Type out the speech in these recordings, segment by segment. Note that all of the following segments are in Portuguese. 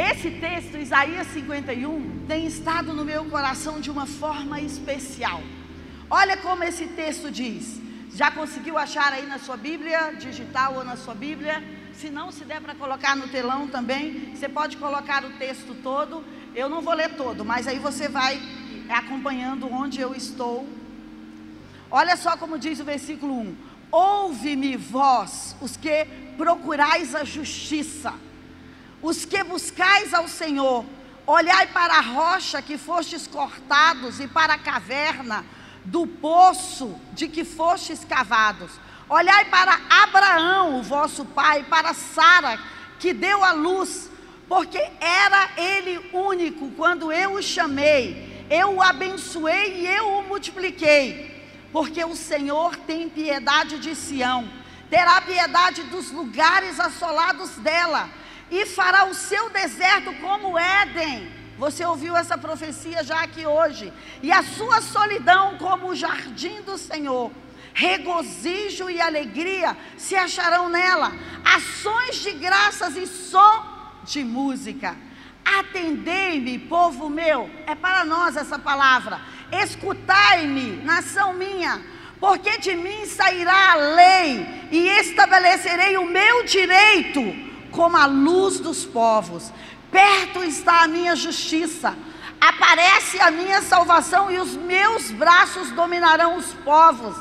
Esse texto, Isaías 51, tem estado no meu coração de uma forma especial. Olha como esse texto diz. Já conseguiu achar aí na sua Bíblia, digital ou na sua Bíblia? Se não, se der para colocar no telão também, você pode colocar o texto todo. Eu não vou ler todo, mas aí você vai acompanhando onde eu estou. Olha só como diz o versículo 1: Ouve-me, vós, os que procurais a justiça, os que buscais ao Senhor, olhai para a rocha que fostes cortados e para a caverna do poço de que fostes cavados. Olhai para Abraão, o vosso pai, para Sara, que deu a luz, porque era ele único quando eu o chamei, eu o abençoei e eu o multipliquei. Porque o Senhor tem piedade de Sião, terá piedade dos lugares assolados dela, e fará o seu deserto como Éden você ouviu essa profecia já aqui hoje. E a sua solidão como o jardim do Senhor. Regozijo e alegria se acharão nela. Ações de graças e som de música. Atendei-me, povo meu. É para nós essa palavra. Escutai-me, nação minha. Porque de mim sairá a lei e estabelecerei o meu direito como a luz dos povos. Perto está a minha justiça, aparece a minha salvação e os meus braços dominarão os povos.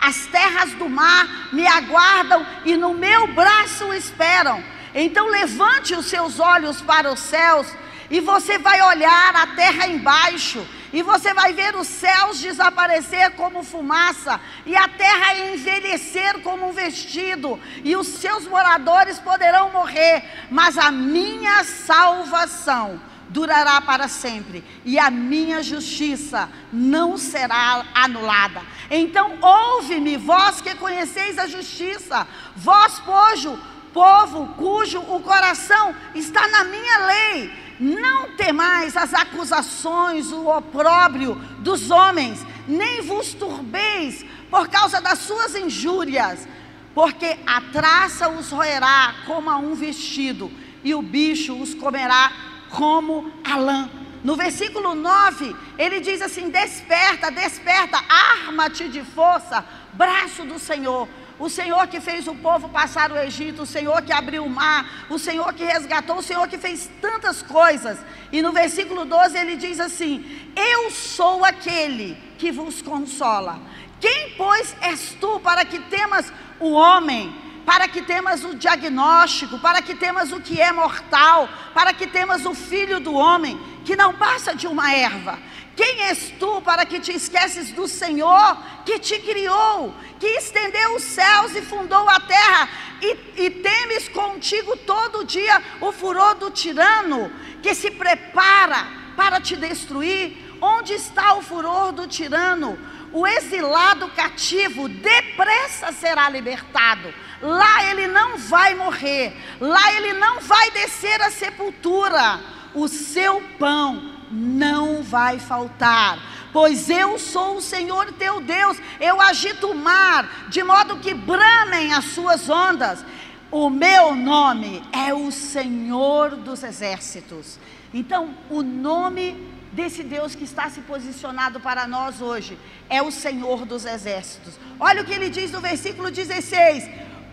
As terras do mar me aguardam e no meu braço esperam. Então levante os seus olhos para os céus e você vai olhar a terra embaixo e você vai ver os céus desaparecer como fumaça, e a terra envelhecer como um vestido, e os seus moradores poderão morrer, mas a minha salvação durará para sempre, e a minha justiça não será anulada. Então, ouve-me, vós que conheceis a justiça, vós, pojo, povo cujo o coração está na minha lei não temais as acusações, o opróbrio dos homens, nem vos turbeis por causa das suas injúrias, porque a traça os roerá como a um vestido, e o bicho os comerá como a lã. No versículo 9, ele diz assim: Desperta, desperta, arma-te de força, braço do Senhor o Senhor que fez o povo passar o Egito, o Senhor que abriu o mar, o Senhor que resgatou, o Senhor que fez tantas coisas. E no versículo 12 ele diz assim: Eu sou aquele que vos consola. Quem, pois, és tu para que temas o homem? Para que temas o diagnóstico, para que temas o que é mortal, para que temas o filho do homem, que não passa de uma erva. Quem és tu para que te esqueces do Senhor que te criou, que estendeu os céus e fundou a terra, e, e temes contigo todo dia o furor do tirano, que se prepara para te destruir? Onde está o furor do tirano? O exilado cativo depressa será libertado. Lá ele não vai morrer, lá ele não vai descer à sepultura. O seu pão não vai faltar, pois eu sou o Senhor teu Deus, eu agito o mar, de modo que bramem as suas ondas. O meu nome é o Senhor dos exércitos. Então, o nome desse Deus que está se posicionado para nós hoje é o Senhor dos exércitos. Olha o que ele diz no versículo 16: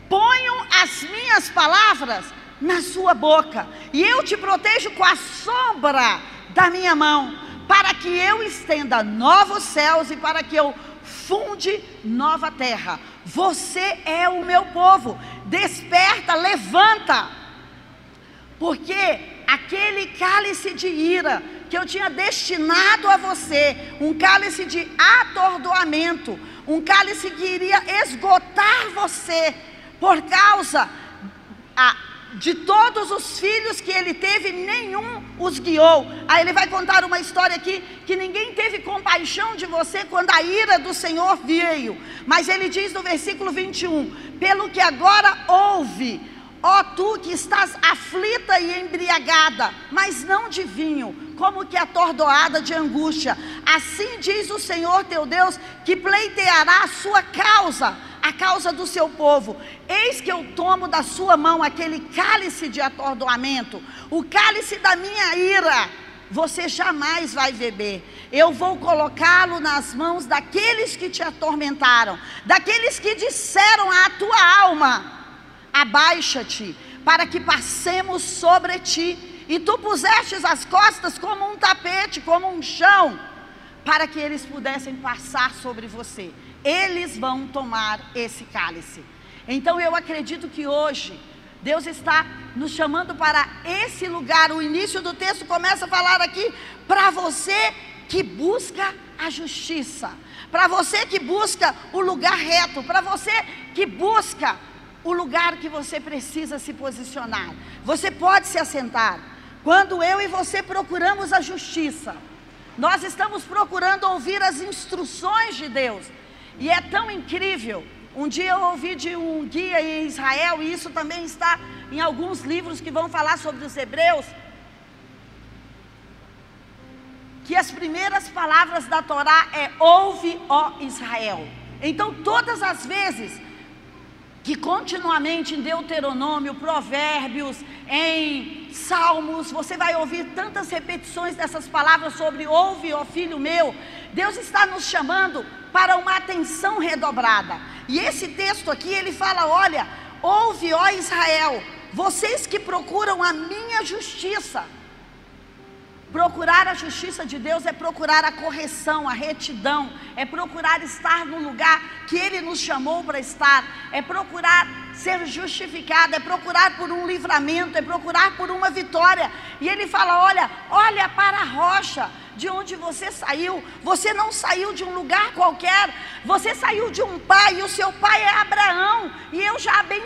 Ponham as minhas palavras na sua boca, e eu te protejo com a sombra da minha mão, para que eu estenda novos céus e para que eu funde nova terra. Você é o meu povo. Desperta, levanta. Porque aquele cálice de ira que eu tinha destinado a você, um cálice de atordoamento, um cálice que iria esgotar você por causa a de todos os filhos que ele teve, nenhum os guiou. Aí ele vai contar uma história aqui que ninguém teve compaixão de você quando a ira do Senhor veio. Mas ele diz no versículo 21: Pelo que agora ouve, ó tu que estás aflita e embriagada, mas não de vinho, como que atordoada de angústia. Assim diz o Senhor teu Deus, que pleiteará a sua causa a causa do seu povo. Eis que eu tomo da sua mão aquele cálice de atordoamento, o cálice da minha ira. Você jamais vai beber. Eu vou colocá-lo nas mãos daqueles que te atormentaram, daqueles que disseram à tua alma: abaixa-te, para que passemos sobre ti. E tu pusestes as costas como um tapete, como um chão, para que eles pudessem passar sobre você. Eles vão tomar esse cálice. Então eu acredito que hoje Deus está nos chamando para esse lugar. O início do texto começa a falar aqui para você que busca a justiça, para você que busca o lugar reto, para você que busca o lugar que você precisa se posicionar. Você pode se assentar. Quando eu e você procuramos a justiça, nós estamos procurando ouvir as instruções de Deus. E é tão incrível. Um dia eu ouvi de um guia em Israel, e isso também está em alguns livros que vão falar sobre os hebreus, que as primeiras palavras da Torá é ouve, ó Israel. Então, todas as vezes que continuamente em Deuteronômio, Provérbios, em Salmos, você vai ouvir tantas repetições dessas palavras sobre ouve, ó filho meu. Deus está nos chamando para uma atenção redobrada. E esse texto aqui, ele fala: olha, ouve, ó Israel, vocês que procuram a minha justiça. Procurar a justiça de Deus é procurar a correção, a retidão, é procurar estar no lugar que Ele nos chamou para estar, é procurar ser justificado, é procurar por um livramento, é procurar por uma vitória. E Ele fala: olha, olha para a rocha, de onde você saiu. Você não saiu de um lugar qualquer. Você saiu de um pai e o seu pai é Abraão.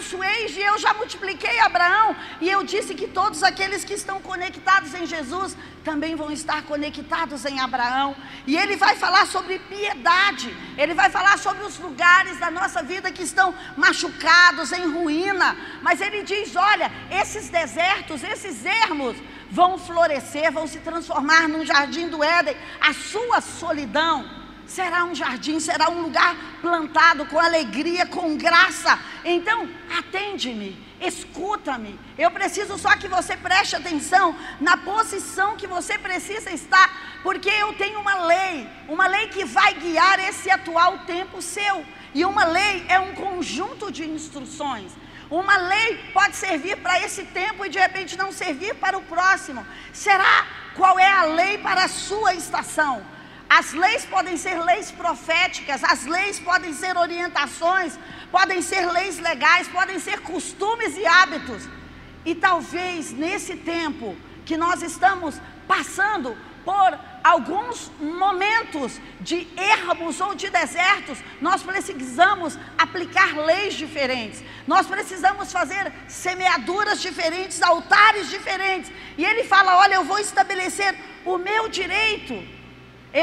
Abençoei e eu já multipliquei Abraão. E eu disse que todos aqueles que estão conectados em Jesus também vão estar conectados em Abraão. E ele vai falar sobre piedade. Ele vai falar sobre os lugares da nossa vida que estão machucados, em ruína. Mas ele diz: olha, esses desertos, esses ermos vão florescer, vão se transformar num jardim do Éden. A sua solidão será um jardim, será um lugar plantado com alegria, com graça. Então, atende-me, escuta-me. Eu preciso só que você preste atenção na posição que você precisa estar, porque eu tenho uma lei, uma lei que vai guiar esse atual tempo seu. E uma lei é um conjunto de instruções. Uma lei pode servir para esse tempo e de repente não servir para o próximo. Será qual é a lei para a sua estação? As leis podem ser leis proféticas, as leis podem ser orientações, podem ser leis legais, podem ser costumes e hábitos. E talvez nesse tempo que nós estamos passando por alguns momentos de ermos ou de desertos, nós precisamos aplicar leis diferentes, nós precisamos fazer semeaduras diferentes, altares diferentes. E ele fala: Olha, eu vou estabelecer o meu direito.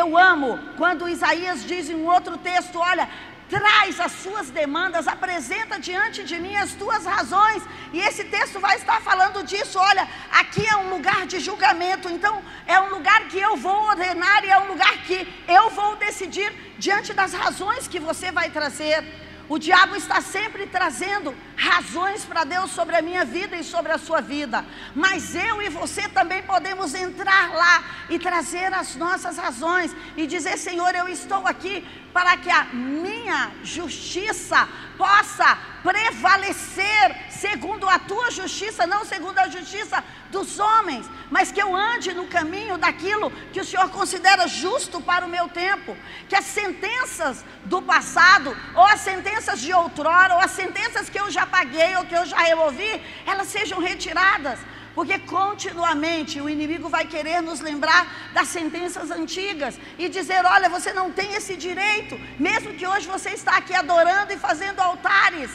Eu amo quando Isaías diz em um outro texto: Olha, traz as suas demandas, apresenta diante de mim as tuas razões. E esse texto vai estar falando disso. Olha, aqui é um lugar de julgamento, então é um lugar que eu vou ordenar e é um lugar que eu vou decidir diante das razões que você vai trazer. O diabo está sempre trazendo razões para Deus sobre a minha vida e sobre a sua vida. Mas eu e você também podemos entrar lá e trazer as nossas razões e dizer: Senhor, eu estou aqui para que a minha justiça possa prevalecer segundo a tua justiça, não segundo a justiça dos homens, mas que eu ande no caminho daquilo que o Senhor considera justo para o meu tempo, que as sentenças do passado, ou as sentenças de outrora, ou as sentenças que eu já paguei ou que eu já removi, elas sejam retiradas porque continuamente o inimigo vai querer nos lembrar das sentenças antigas e dizer: olha, você não tem esse direito, mesmo que hoje você está aqui adorando e fazendo altares.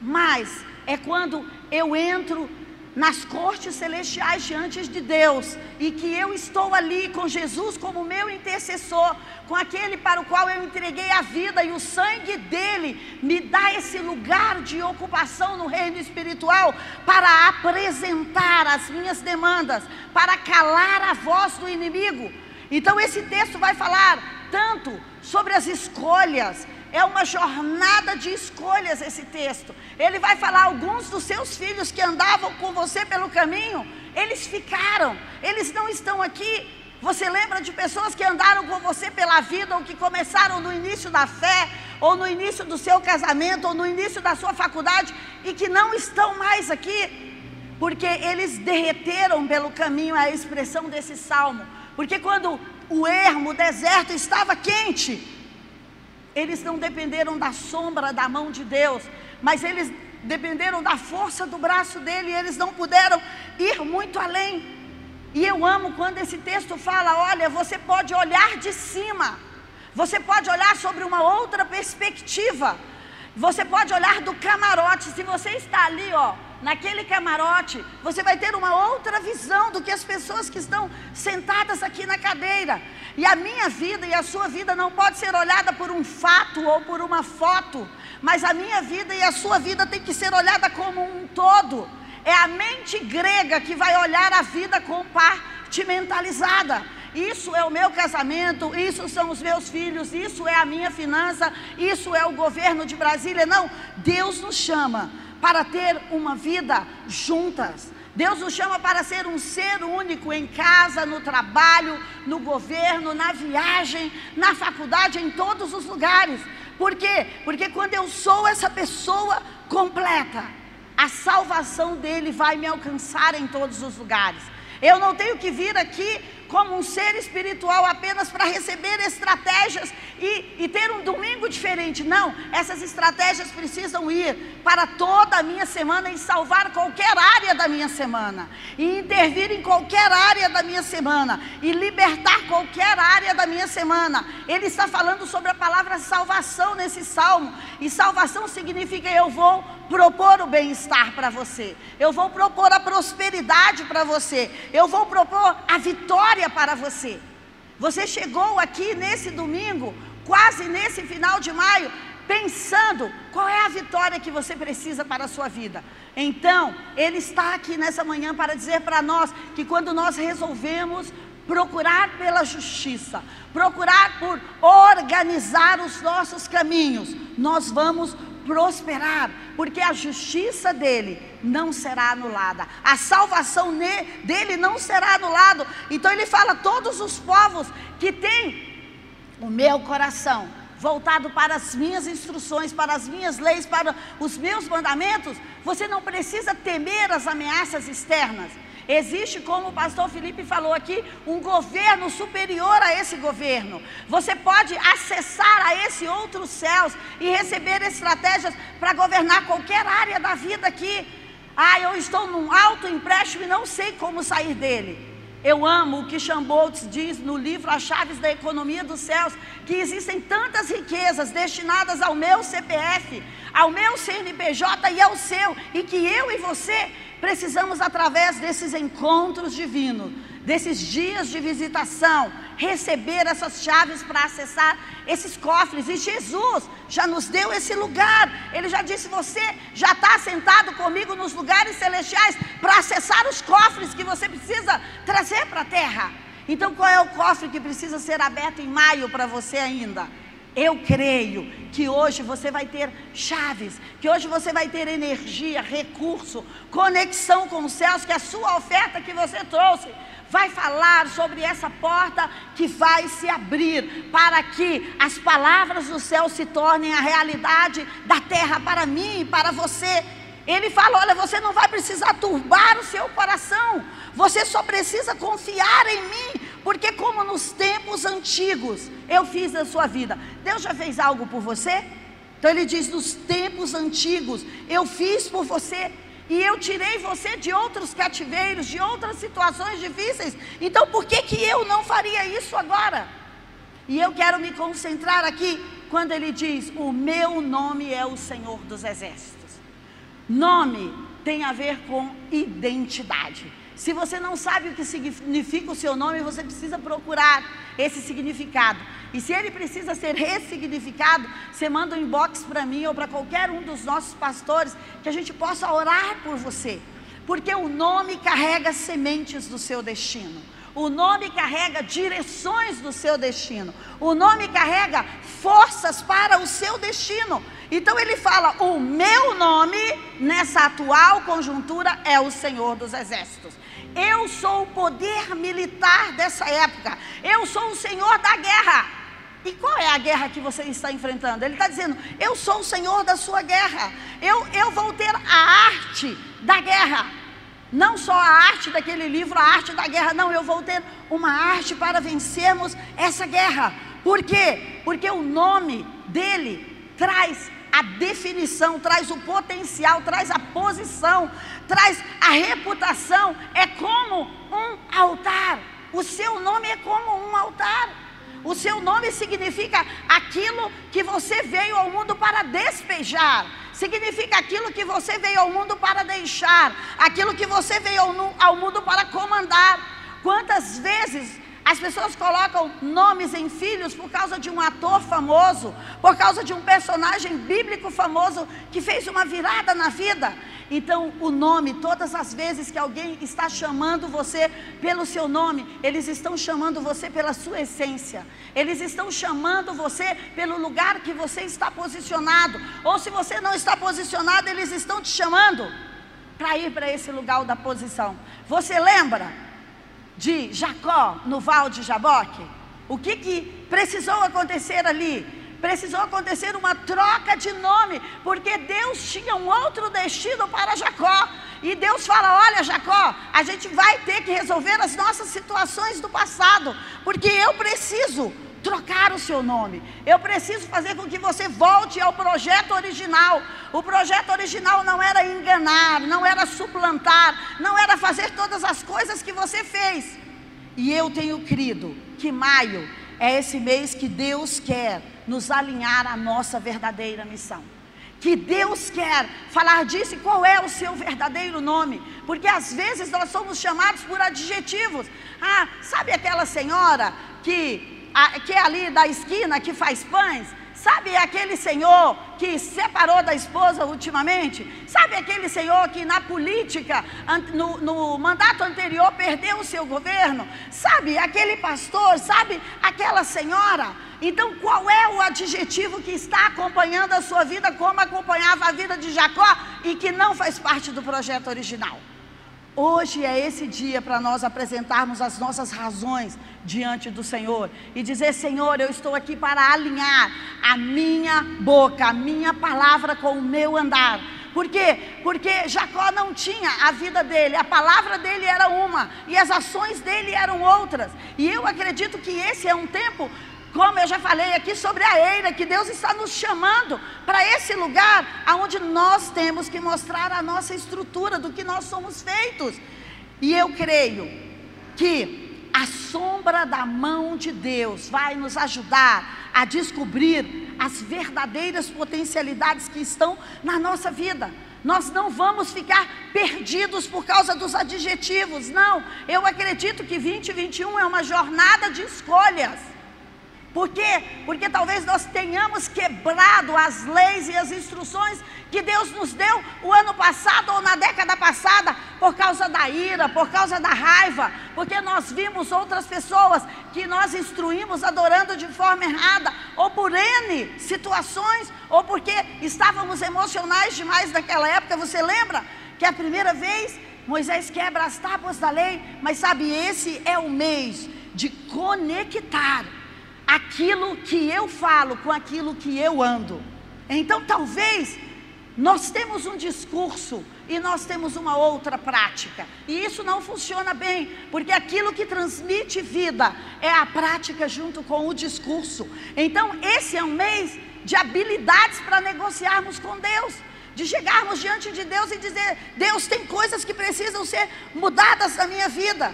Mas é quando eu entro nas cortes celestiais diante de Deus e que eu estou ali com Jesus como meu intercessor, com aquele para o qual eu entreguei a vida e o sangue dele me dá esse lugar de ocupação no reino espiritual para apresentar as minhas demandas, para calar a voz do inimigo. Então esse texto vai falar tanto sobre as escolhas, é uma jornada de escolhas esse texto. Ele vai falar alguns dos seus filhos que andavam com você pelo caminho, eles ficaram, eles não estão aqui. Você lembra de pessoas que andaram com você pela vida ou que começaram no início da fé, ou no início do seu casamento, ou no início da sua faculdade e que não estão mais aqui? Porque eles derreteram pelo caminho a expressão desse salmo. Porque quando o ermo, o deserto estava quente, eles não dependeram da sombra da mão de Deus, mas eles dependeram da força do braço dele e eles não puderam ir muito além. E eu amo quando esse texto fala: olha, você pode olhar de cima, você pode olhar sobre uma outra perspectiva, você pode olhar do camarote. Se você está ali, ó, naquele camarote, você vai ter uma outra visão do que as pessoas que estão sentadas aqui na cadeira. E a minha vida e a sua vida não pode ser olhada por um fato ou por uma foto, mas a minha vida e a sua vida tem que ser olhada como um todo. É a mente grega que vai olhar a vida compartimentalizada. Isso é o meu casamento, isso são os meus filhos, isso é a minha finança, isso é o governo de Brasília. Não, Deus nos chama para ter uma vida juntas. Deus nos chama para ser um ser único em casa, no trabalho, no governo, na viagem, na faculdade, em todos os lugares. Por quê? Porque quando eu sou essa pessoa completa, a salvação dele vai me alcançar em todos os lugares. Eu não tenho que vir aqui como um ser espiritual apenas para receber estratégias e, e, ter um domingo diferente. Não, essas estratégias precisam ir para toda a minha semana e salvar qualquer área da minha semana, e intervir em qualquer área da minha semana, e libertar qualquer área da minha semana. Ele está falando sobre a palavra salvação nesse salmo, e salvação significa eu vou propor o bem-estar para você, eu vou propor a prosperidade para você, eu vou propor a vitória para você. Você chegou aqui nesse domingo, quase nesse final de maio, pensando qual é a vitória que você precisa para a sua vida. Então, Ele está aqui nessa manhã para dizer para nós que quando nós resolvemos procurar pela justiça, procurar por organizar os nossos caminhos, nós vamos prosperar, porque a justiça dele não será anulada, a salvação dele não será anulada. Então ele fala: todos os povos que têm o meu coração voltado para as minhas instruções, para as minhas leis, para os meus mandamentos, você não precisa temer as ameaças externas. Existe, como o pastor Felipe falou aqui, um governo superior a esse governo. Você pode acessar a esse outros céus e receber estratégias para governar qualquer área da vida aqui. Ah, eu estou num alto empréstimo e não sei como sair dele. Eu amo o que Chamboltz diz no livro As Chaves da Economia dos Céus, que existem tantas riquezas destinadas ao meu CPF, ao meu CNPJ e ao seu, e que eu e você precisamos, através desses encontros divinos, desses dias de visitação, receber essas chaves para acessar esses cofres. E Jesus já nos deu esse lugar. Ele já disse: Você já está sentado comigo nos lugares celestiais para acessar os cofres que você precisa trazer para a terra. Então, qual é o cofre que precisa ser aberto em maio para você ainda? Eu creio que hoje você vai ter chaves, que hoje você vai ter energia, recurso, conexão com os céus, que a sua oferta que você trouxe vai falar sobre essa porta que vai se abrir para que as palavras do céu se tornem a realidade da terra para mim e para você. Ele fala: olha, você não vai precisar turbar o seu coração, você só precisa confiar em mim, porque, como nos tempos antigos eu fiz na sua vida, Deus já fez algo por você? Então ele diz: nos tempos antigos eu fiz por você e eu tirei você de outros cativeiros, de outras situações difíceis. Então por que, que eu não faria isso agora? E eu quero me concentrar aqui quando ele diz: O meu nome é o Senhor dos Exércitos. Nome tem a ver com identidade. Se você não sabe o que significa o seu nome, você precisa procurar esse significado. E se ele precisa ser ressignificado, você manda um inbox para mim ou para qualquer um dos nossos pastores, que a gente possa orar por você. Porque o nome carrega sementes do seu destino. O nome carrega direções do seu destino. O nome carrega forças para o seu destino. Então ele fala: o meu nome nessa atual conjuntura é o Senhor dos Exércitos. Eu sou o poder militar dessa época. Eu sou o Senhor da guerra. E qual é a guerra que você está enfrentando? Ele está dizendo: Eu sou o Senhor da sua guerra. Eu, eu vou ter a arte da guerra. Não só a arte daquele livro, a arte da guerra. Não, eu vou ter uma arte para vencermos essa guerra. Por quê? Porque o nome dele traz a definição, traz o potencial, traz a posição, traz a reputação. É como um altar. O seu nome é como um altar. O seu nome significa aquilo que você veio ao mundo para despejar. Significa aquilo que você veio ao mundo para deixar. Aquilo que você veio ao mundo para comandar. Quantas vezes as pessoas colocam nomes em filhos por causa de um ator famoso, por causa de um personagem bíblico famoso que fez uma virada na vida. Então, o nome, todas as vezes que alguém está chamando você pelo seu nome, eles estão chamando você pela sua essência. Eles estão chamando você pelo lugar que você está posicionado. Ou se você não está posicionado, eles estão te chamando para ir para esse lugar da posição. Você lembra? De Jacó no val de Jaboque? O que, que precisou acontecer ali? Precisou acontecer uma troca de nome, porque Deus tinha um outro destino para Jacó. E Deus fala: Olha, Jacó, a gente vai ter que resolver as nossas situações do passado, porque eu preciso trocar o seu nome. Eu preciso fazer com que você volte ao projeto original. O projeto original não era enganar, não era suplantar, não era fazer todas as coisas que você fez. E eu tenho crido que maio é esse mês que Deus quer nos alinhar à nossa verdadeira missão. Que Deus quer falar disso e qual é o seu verdadeiro nome, porque às vezes nós somos chamados por adjetivos. Ah, sabe aquela senhora que que é ali da esquina, que faz pães, sabe aquele senhor que separou da esposa ultimamente? Sabe aquele senhor que na política, no, no mandato anterior, perdeu o seu governo? Sabe aquele pastor? Sabe aquela senhora? Então, qual é o adjetivo que está acompanhando a sua vida, como acompanhava a vida de Jacó e que não faz parte do projeto original? Hoje é esse dia para nós apresentarmos as nossas razões diante do Senhor e dizer: Senhor, eu estou aqui para alinhar a minha boca, a minha palavra com o meu andar. Por quê? Porque Jacó não tinha a vida dele, a palavra dele era uma e as ações dele eram outras. E eu acredito que esse é um tempo como eu já falei aqui sobre a eira, que Deus está nos chamando para esse lugar aonde nós temos que mostrar a nossa estrutura do que nós somos feitos. E eu creio que a sombra da mão de Deus vai nos ajudar a descobrir as verdadeiras potencialidades que estão na nossa vida. Nós não vamos ficar perdidos por causa dos adjetivos, não. Eu acredito que 2021 é uma jornada de escolhas. Por quê? Porque talvez nós tenhamos quebrado as leis e as instruções que Deus nos deu o ano passado ou na década passada, por causa da ira, por causa da raiva, porque nós vimos outras pessoas que nós instruímos adorando de forma errada, ou por N situações, ou porque estávamos emocionais demais naquela época. Você lembra que a primeira vez Moisés quebra as tábuas da lei, mas sabe, esse é o mês de conectar aquilo que eu falo com aquilo que eu ando. Então, talvez nós temos um discurso e nós temos uma outra prática. E isso não funciona bem, porque aquilo que transmite vida é a prática junto com o discurso. Então, esse é um mês de habilidades para negociarmos com Deus. De chegarmos diante de Deus e dizer: Deus, tem coisas que precisam ser mudadas na minha vida.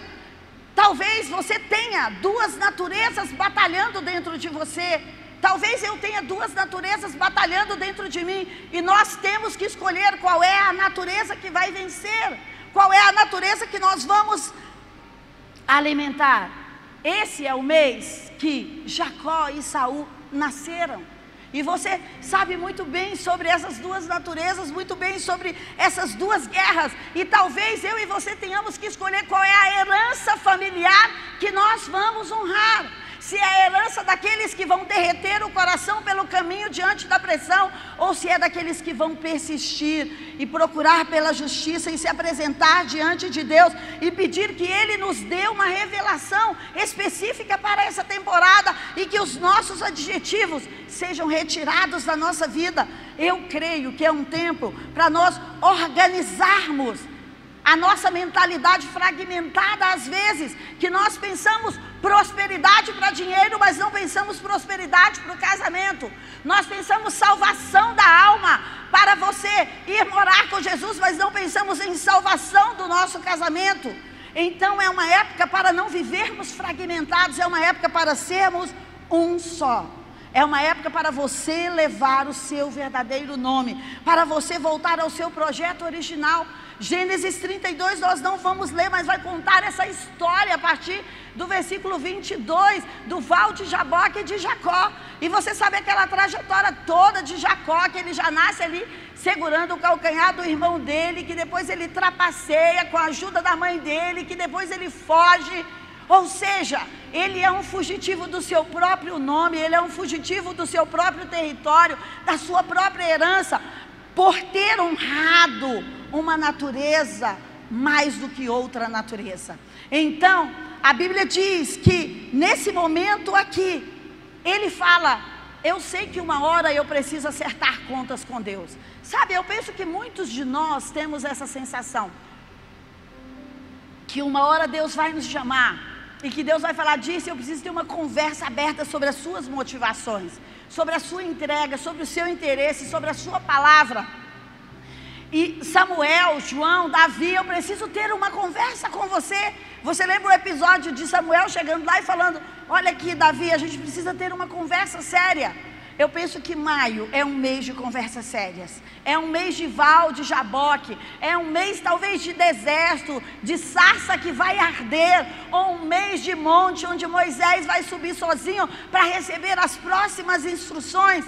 Talvez você tenha duas naturezas batalhando dentro de você. Talvez eu tenha duas naturezas batalhando dentro de mim. E nós temos que escolher qual é a natureza que vai vencer. Qual é a natureza que nós vamos alimentar. Esse é o mês que Jacó e Saul nasceram. E você sabe muito bem sobre essas duas naturezas, muito bem sobre essas duas guerras. E talvez eu e você tenhamos que escolher qual é a herança familiar nós vamos honrar se é a herança daqueles que vão derreter o coração pelo caminho diante da pressão, ou se é daqueles que vão persistir e procurar pela justiça e se apresentar diante de Deus e pedir que Ele nos dê uma revelação específica para essa temporada e que os nossos adjetivos sejam retirados da nossa vida. Eu creio que é um tempo para nós organizarmos a nossa mentalidade fragmentada às vezes, que nós pensamos prosperidade para dinheiro, mas não pensamos prosperidade para o casamento. Nós pensamos salvação da alma para você ir morar com Jesus, mas não pensamos em salvação do nosso casamento. Então é uma época para não vivermos fragmentados, é uma época para sermos um só. É uma época para você levar o seu verdadeiro nome, para você voltar ao seu projeto original. Gênesis 32, nós não vamos ler, mas vai contar essa história a partir do versículo 22, do val de Jaboque e de Jacó. E você sabe aquela trajetória toda de Jacó, que ele já nasce ali segurando o calcanhar do irmão dele, que depois ele trapaceia com a ajuda da mãe dele, que depois ele foge. Ou seja, ele é um fugitivo do seu próprio nome, ele é um fugitivo do seu próprio território, da sua própria herança, por ter honrado uma natureza mais do que outra natureza. Então, a Bíblia diz que nesse momento aqui, ele fala: Eu sei que uma hora eu preciso acertar contas com Deus. Sabe, eu penso que muitos de nós temos essa sensação. Que uma hora Deus vai nos chamar e que Deus vai falar disso, eu preciso ter uma conversa aberta sobre as suas motivações, sobre a sua entrega, sobre o seu interesse, sobre a sua palavra. E Samuel, João, Davi, eu preciso ter uma conversa com você. Você lembra o episódio de Samuel chegando lá e falando: Olha aqui, Davi, a gente precisa ter uma conversa séria. Eu penso que maio é um mês de conversas sérias. É um mês de val, de jaboque. É um mês talvez de deserto, de sarça que vai arder. Ou um mês de monte onde Moisés vai subir sozinho para receber as próximas instruções.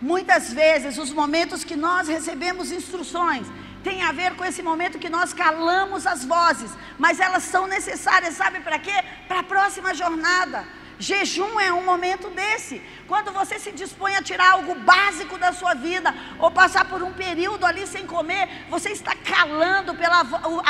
Muitas vezes, os momentos que nós recebemos instruções tem a ver com esse momento que nós calamos as vozes, mas elas são necessárias, sabe para quê? Para a próxima jornada. Jejum é um momento desse, quando você se dispõe a tirar algo básico da sua vida, ou passar por um período ali sem comer, você está calando pela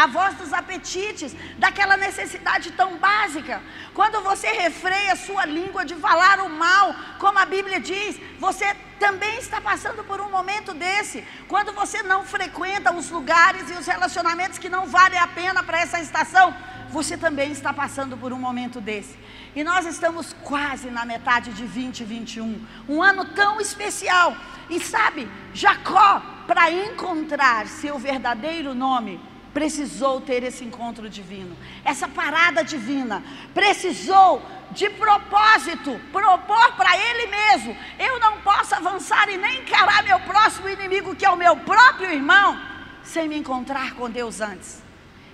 a voz dos apetites, daquela necessidade tão básica. Quando você refreia a sua língua de falar o mal, como a Bíblia diz, você também está passando por um momento desse. Quando você não frequenta os lugares e os relacionamentos que não valem a pena para essa estação, você também está passando por um momento desse. E nós estamos quase na metade de 2021, um ano tão especial. E sabe, Jacó, para encontrar seu verdadeiro nome, precisou ter esse encontro divino, essa parada divina, precisou de propósito propor para ele mesmo: eu não posso avançar e nem encarar meu próximo inimigo, que é o meu próprio irmão, sem me encontrar com Deus antes.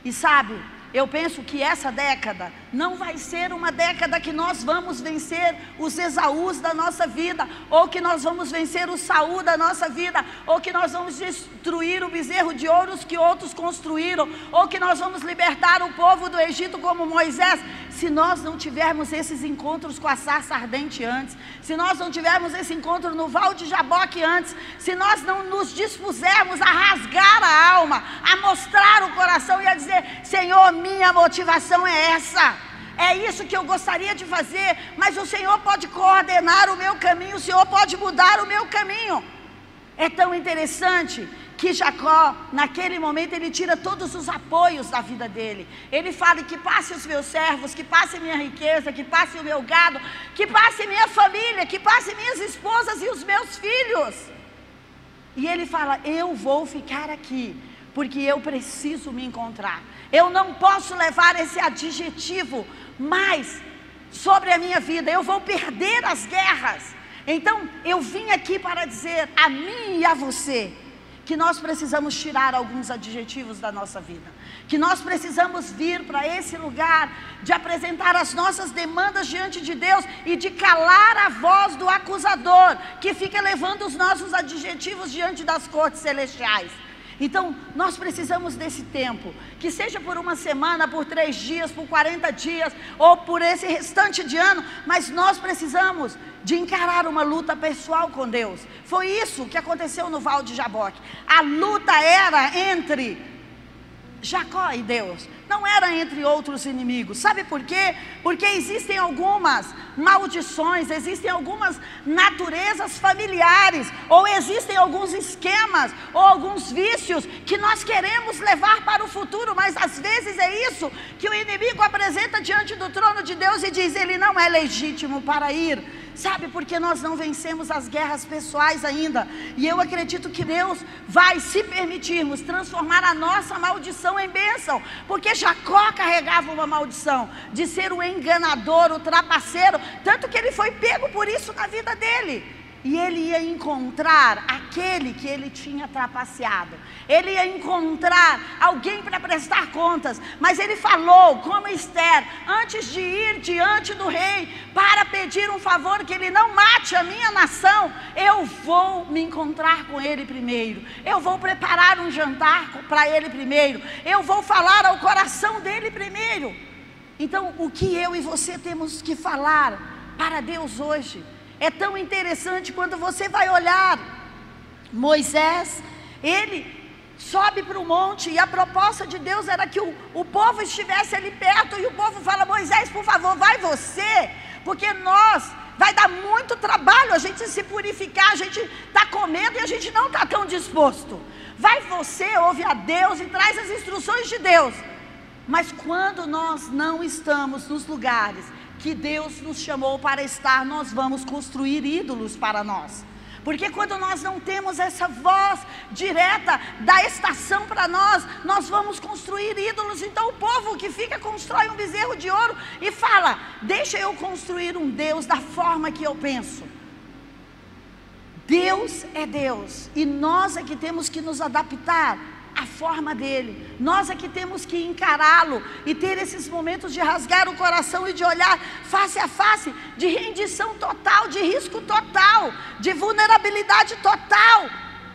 E sabe, eu penso que essa década não vai ser uma década que nós vamos vencer os Esaús da nossa vida, ou que nós vamos vencer o Saul da nossa vida, ou que nós vamos destruir o bezerro de ouros que outros construíram, ou que nós vamos libertar o povo do Egito como Moisés. Se nós não tivermos esses encontros com a sarça ardente antes, se nós não tivermos esse encontro no Val de Jaboque antes, se nós não nos dispusermos a rasgar a alma, a mostrar o coração e a dizer: Senhor, minha motivação é essa. É isso que eu gostaria de fazer, mas o Senhor pode coordenar o meu caminho, o Senhor pode mudar o meu caminho. É tão interessante que Jacó, naquele momento, ele tira todos os apoios da vida dele. Ele fala que passe os meus servos, que passe minha riqueza, que passe o meu gado, que passe minha família, que passe minhas esposas e os meus filhos. E ele fala: Eu vou ficar aqui, porque eu preciso me encontrar. Eu não posso levar esse adjetivo mais sobre a minha vida. Eu vou perder as guerras. Então, eu vim aqui para dizer a mim e a você que nós precisamos tirar alguns adjetivos da nossa vida, que nós precisamos vir para esse lugar de apresentar as nossas demandas diante de Deus e de calar a voz do acusador que fica levando os nossos adjetivos diante das cortes celestiais. Então, nós precisamos desse tempo, que seja por uma semana, por três dias, por 40 dias, ou por esse restante de ano, mas nós precisamos de encarar uma luta pessoal com Deus. Foi isso que aconteceu no Val de Jaboque. A luta era entre Jacó e Deus não era entre outros inimigos. Sabe por quê? Porque existem algumas maldições, existem algumas naturezas familiares, ou existem alguns esquemas, ou alguns vícios que nós queremos levar para o futuro, mas às vezes é isso que o inimigo apresenta diante do trono de Deus e diz: ele não é legítimo para ir. Sabe, porque nós não vencemos as guerras pessoais ainda. E eu acredito que Deus vai, se permitirmos, transformar a nossa maldição em bênção. Porque Jacó carregava uma maldição de ser o enganador, o trapaceiro. Tanto que ele foi pego por isso na vida dele e ele ia encontrar aquele que ele tinha trapaceado. Ele ia encontrar alguém para prestar contas. Mas ele falou, como Esther, antes de ir diante do rei para pedir um favor que ele não mate a minha nação, eu vou me encontrar com ele primeiro. Eu vou preparar um jantar para ele primeiro. Eu vou falar ao coração dele primeiro. Então, o que eu e você temos que falar para Deus hoje? É tão interessante quando você vai olhar Moisés, ele sobe para o monte e a proposta de Deus era que o, o povo estivesse ali perto e o povo fala: Moisés, por favor, vai você, porque nós vai dar muito trabalho a gente se purificar, a gente está comendo e a gente não está tão disposto. Vai você, ouve a Deus e traz as instruções de Deus. Mas quando nós não estamos nos lugares que Deus nos chamou para estar, nós vamos construir ídolos para nós. Porque quando nós não temos essa voz direta da estação para nós, nós vamos construir ídolos. Então o povo que fica constrói um bezerro de ouro e fala: Deixa eu construir um Deus da forma que eu penso. Deus é Deus e nós é que temos que nos adaptar a forma dele. Nós é que temos que encará-lo e ter esses momentos de rasgar o coração e de olhar face a face, de rendição total, de risco total, de vulnerabilidade total.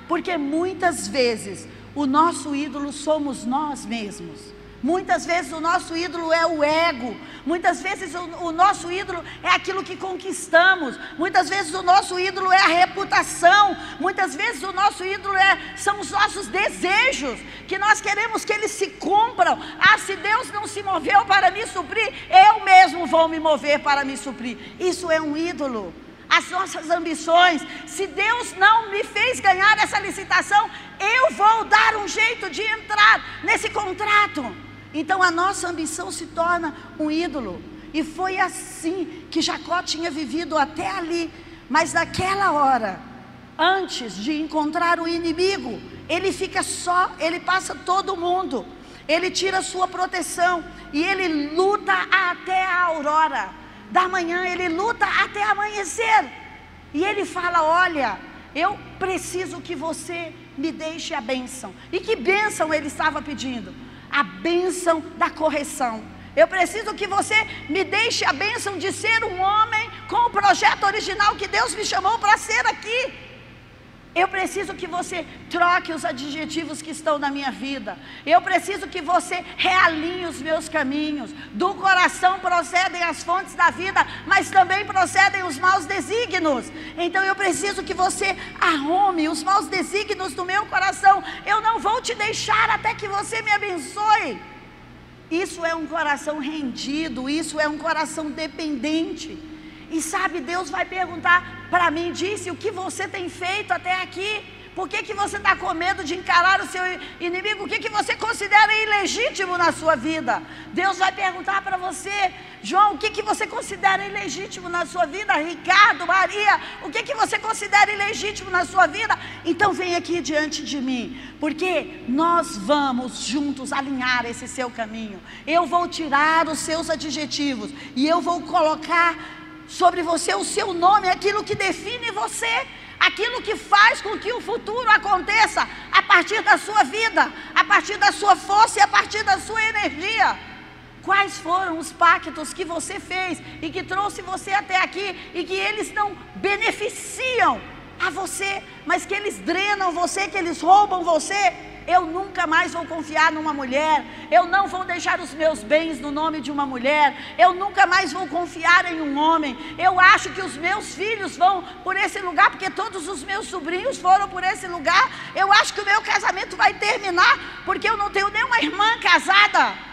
Porque muitas vezes o nosso ídolo somos nós mesmos. Muitas vezes o nosso ídolo é o ego, muitas vezes o, o, nosso ídolo é aquilo que conquistamos, muitas vezes o nosso ídolo é a reputação, muitas vezes o nosso ídolo é, são os nossos desejos, que nós queremos que eles se cumpram. Ah, se Deus não se moveu para me suprir, eu mesmo vou me mover para me suprir. Isso é um ídolo. As nossas ambições, se Deus não me fez ganhar essa licitação, eu vou dar um jeito de entrar nesse contrato. Então a nossa ambição se torna um ídolo. E foi assim que Jacó tinha vivido até ali. Mas naquela hora, antes de encontrar o inimigo, ele fica só, ele passa todo mundo. Ele tira sua proteção e ele luta até a aurora da manhã, ele luta até amanhecer. E ele fala: Olha, eu preciso que você me deixe a bênção. E que bênção ele estava pedindo? A bênção da correção. Eu preciso que você me deixe a bênção de ser um homem com o projeto original que Deus me chamou para ser aqui. Eu preciso que você troque os adjetivos que estão na minha vida. Eu preciso que você realinhe os meus caminhos. Do coração procedem as fontes da vida, mas também procedem os maus desígnios. Então eu preciso que você arrume os maus desígnios do meu coração. Eu não vou te deixar até que você me abençoe. Isso é um coração rendido, isso é um coração dependente. E sabe, Deus vai perguntar para mim, disse, o que você tem feito até aqui? Por que, que você está com medo de encarar o seu inimigo? O que, que você considera ilegítimo na sua vida? Deus vai perguntar para você, João, o que, que você considera ilegítimo na sua vida? Ricardo, Maria, o que, que você considera ilegítimo na sua vida? Então vem aqui diante de mim, porque nós vamos juntos alinhar esse seu caminho. Eu vou tirar os seus adjetivos e eu vou colocar sobre você o seu nome, aquilo que define você, aquilo que faz com que o futuro aconteça a partir da sua vida, a partir da sua força e a partir da sua energia. Quais foram os pactos que você fez e que trouxe você até aqui e que eles não beneficiam a você, mas que eles drenam você, que eles roubam você? Eu nunca mais vou confiar numa mulher, eu não vou deixar os meus bens no nome de uma mulher, eu nunca mais vou confiar em um homem. Eu acho que os meus filhos vão por esse lugar, porque todos os meus sobrinhos foram por esse lugar. Eu acho que o meu casamento vai terminar, porque eu não tenho nenhuma irmã casada.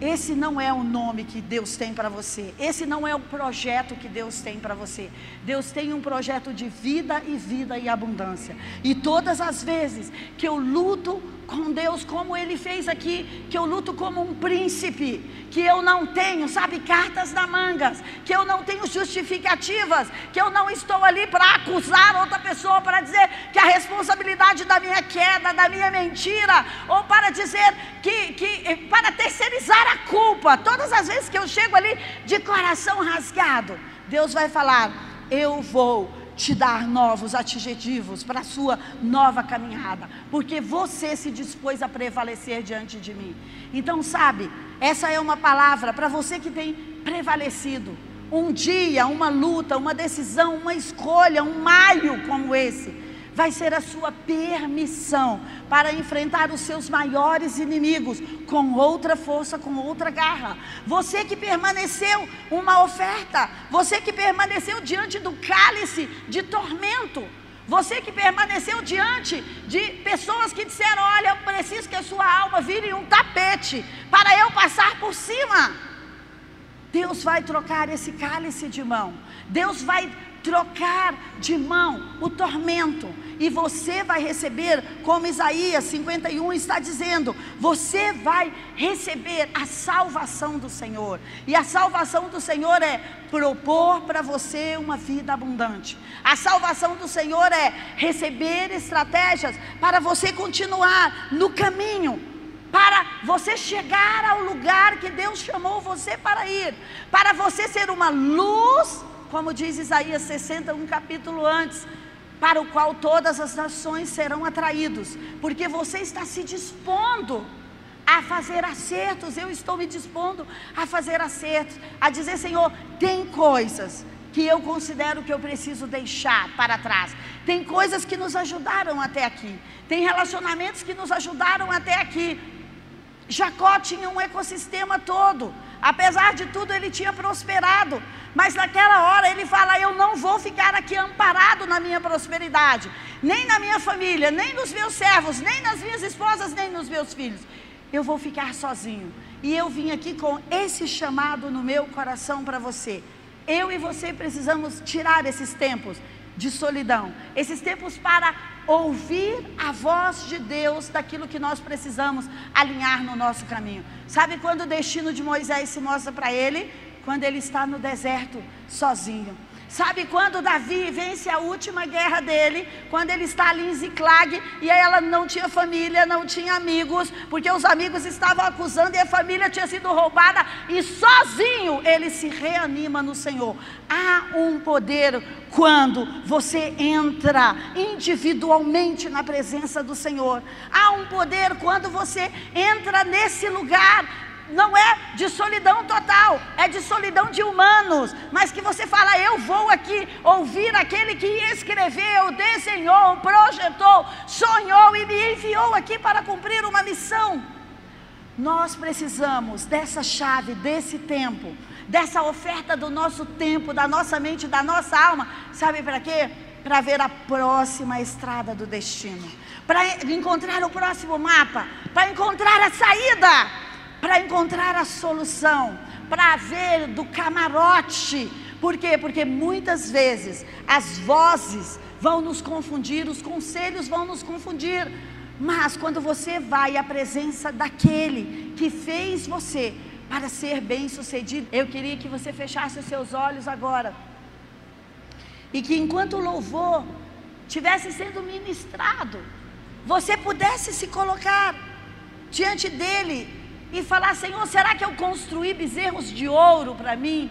Esse não é o nome que Deus tem para você. Esse não é o projeto que Deus tem para você. Deus tem um projeto de vida e vida e abundância. E todas as vezes que eu luto com Deus, como Ele fez aqui, que eu luto como um príncipe, que eu não tenho, sabe, cartas na mangas, que eu não tenho justificativas, que eu não estou ali para acusar outra pessoa, para dizer que a responsabilidade da minha queda, da minha mentira, ou para dizer que, que eh, para terceirizar a culpa. Todas as vezes que eu chego ali de coração rasgado, Deus vai falar: eu vou te dar novos adjetivos para a sua nova caminhada, porque você se dispôs a prevalecer diante de mim. Então, sabe, essa é uma palavra para você que tem prevalecido. Um dia, uma luta, uma decisão, uma escolha, um maio como esse vai ser a sua permissão para enfrentar os seus maiores inimigos com outra força, com outra garra. Você que permaneceu uma oferta, você que permaneceu diante do cálice de tormento, você que permaneceu diante de pessoas que disseram: Olha, eu preciso que a sua alma vire um tapete para eu passar por cima. Deus vai trocar esse cálice de mão. Deus vai trocar de mão o tormento, e você vai receber, como Isaías 51 está dizendo, você vai receber a salvação do Senhor, e a salvação do Senhor é propor para você uma vida abundante, a salvação do Senhor é receber estratégias para você continuar no caminho para você chegar ao lugar que Deus chamou você para ir, para você ser uma luz como diz Isaías 60, um capítulo antes, para o qual todas as nações serão atraídos, porque você está se dispondo a fazer acertos, eu estou me dispondo a fazer acertos, a dizer, Senhor, tem coisas que eu considero que eu preciso deixar para trás. Tem coisas que nos ajudaram até aqui. Tem relacionamentos que nos ajudaram até aqui. Jacó tinha um ecossistema todo. Apesar de tudo, ele tinha prosperado. Mas naquela hora ele fala: Eu não vou ficar aqui amparado na minha prosperidade, nem na minha família, nem nos meus servos, nem nas minhas esposas, nem nos meus filhos. Eu vou ficar sozinho. E eu vim aqui com esse chamado no meu coração para você. Eu e você precisamos tirar esses tempos de solidão, esses tempos para ouvir a voz de Deus daquilo que nós precisamos alinhar no nosso caminho. Sabe quando o destino de Moisés se mostra para ele? Quando ele está no deserto sozinho. Sabe quando Davi vence a última guerra dele, quando ele está ali em Ziclag e ela não tinha família, não tinha amigos, porque os amigos estavam acusando e a família tinha sido roubada e sozinho ele se reanima no Senhor. Há um poder quando você entra individualmente na presença do Senhor. Há um poder quando você entra nesse lugar não é de solidão total, é de solidão de humanos, mas que você fala, eu vou aqui ouvir aquele que escreveu, desenhou, projetou, sonhou e me enviou aqui para cumprir uma missão. Nós precisamos dessa chave, desse tempo, dessa oferta do nosso tempo, da nossa mente, da nossa alma, sabe para quê? Para ver a próxima estrada do destino, para encontrar o próximo mapa, para encontrar a saída para encontrar a solução, para ver do camarote. Por quê? Porque muitas vezes as vozes vão nos confundir, os conselhos vão nos confundir. Mas quando você vai à presença daquele que fez você para ser bem-sucedido, eu queria que você fechasse os seus olhos agora. E que enquanto o louvor tivesse sendo ministrado, você pudesse se colocar diante dele e falar: Senhor, será que eu construí bezerros de ouro para mim?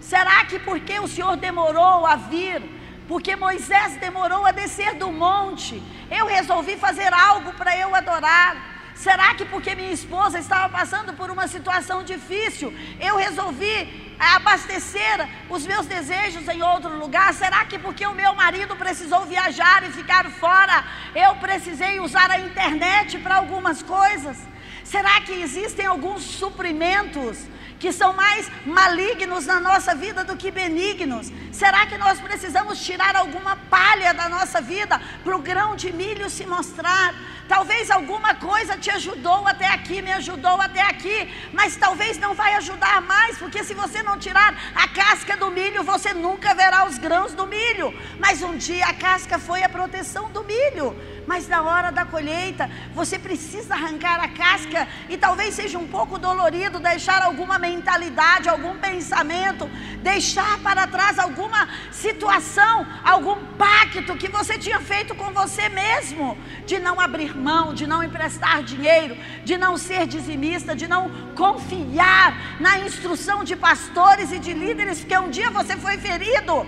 Será que porque o Senhor demorou a vir, porque Moisés demorou a descer do monte, eu resolvi fazer algo para eu adorar? Será que porque minha esposa estava passando por uma situação difícil, eu resolvi abastecer os meus desejos em outro lugar? Será que porque o meu marido precisou viajar e ficar fora, eu precisei usar a internet para algumas coisas? Será que existem alguns suprimentos que são mais malignos na nossa vida do que benignos? Será que nós precisamos tirar alguma palha da nossa vida para o grão de milho se mostrar? Talvez alguma coisa te ajudou até aqui, me ajudou até aqui, mas talvez não vai ajudar mais, porque se você não tirar a casca do milho, você nunca verá os grãos do milho. Mas um dia a casca foi a proteção do milho. Mas na hora da colheita, você precisa arrancar a casca e talvez seja um pouco dolorido deixar alguma mentalidade, algum pensamento, deixar para trás alguma situação, algum pacto que você tinha feito com você mesmo, de não abrir mão, de não emprestar dinheiro, de não ser dizimista, de não confiar na instrução de pastores e de líderes, porque um dia você foi ferido.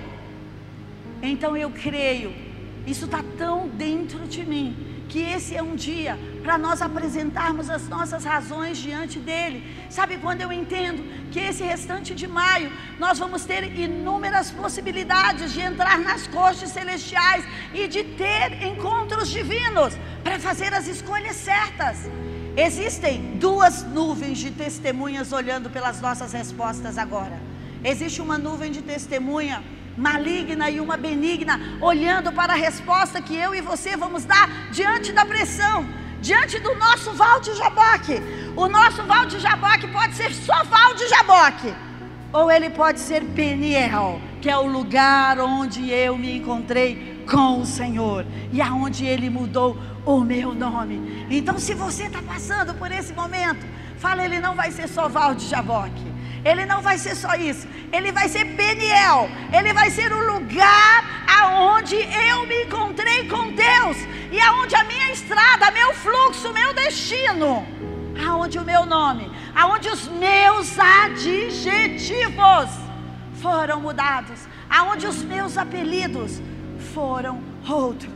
Então eu creio isso está tão dentro de mim que esse é um dia para nós apresentarmos as nossas razões diante dele. Sabe quando eu entendo que esse restante de maio nós vamos ter inúmeras possibilidades de entrar nas cortes celestiais e de ter encontros divinos para fazer as escolhas certas. Existem duas nuvens de testemunhas olhando pelas nossas respostas agora. Existe uma nuvem de testemunha maligna e uma benigna, olhando para a resposta que eu e você vamos dar diante da pressão, diante do nosso Val de Jaboque. O nosso Val de Jaboque pode ser só Val de Jaboque, ou ele pode ser Peniel, que é o lugar onde eu me encontrei com o Senhor e aonde Ele mudou o meu nome. Então, se você está passando por esse momento, fala, Ele não vai ser só Val de Jaboque. Ele não vai ser só isso, ele vai ser Peniel, ele vai ser o lugar aonde eu me encontrei com Deus. E aonde a minha estrada, meu fluxo, meu destino, aonde o meu nome, aonde os meus adjetivos foram mudados, aonde os meus apelidos foram outros.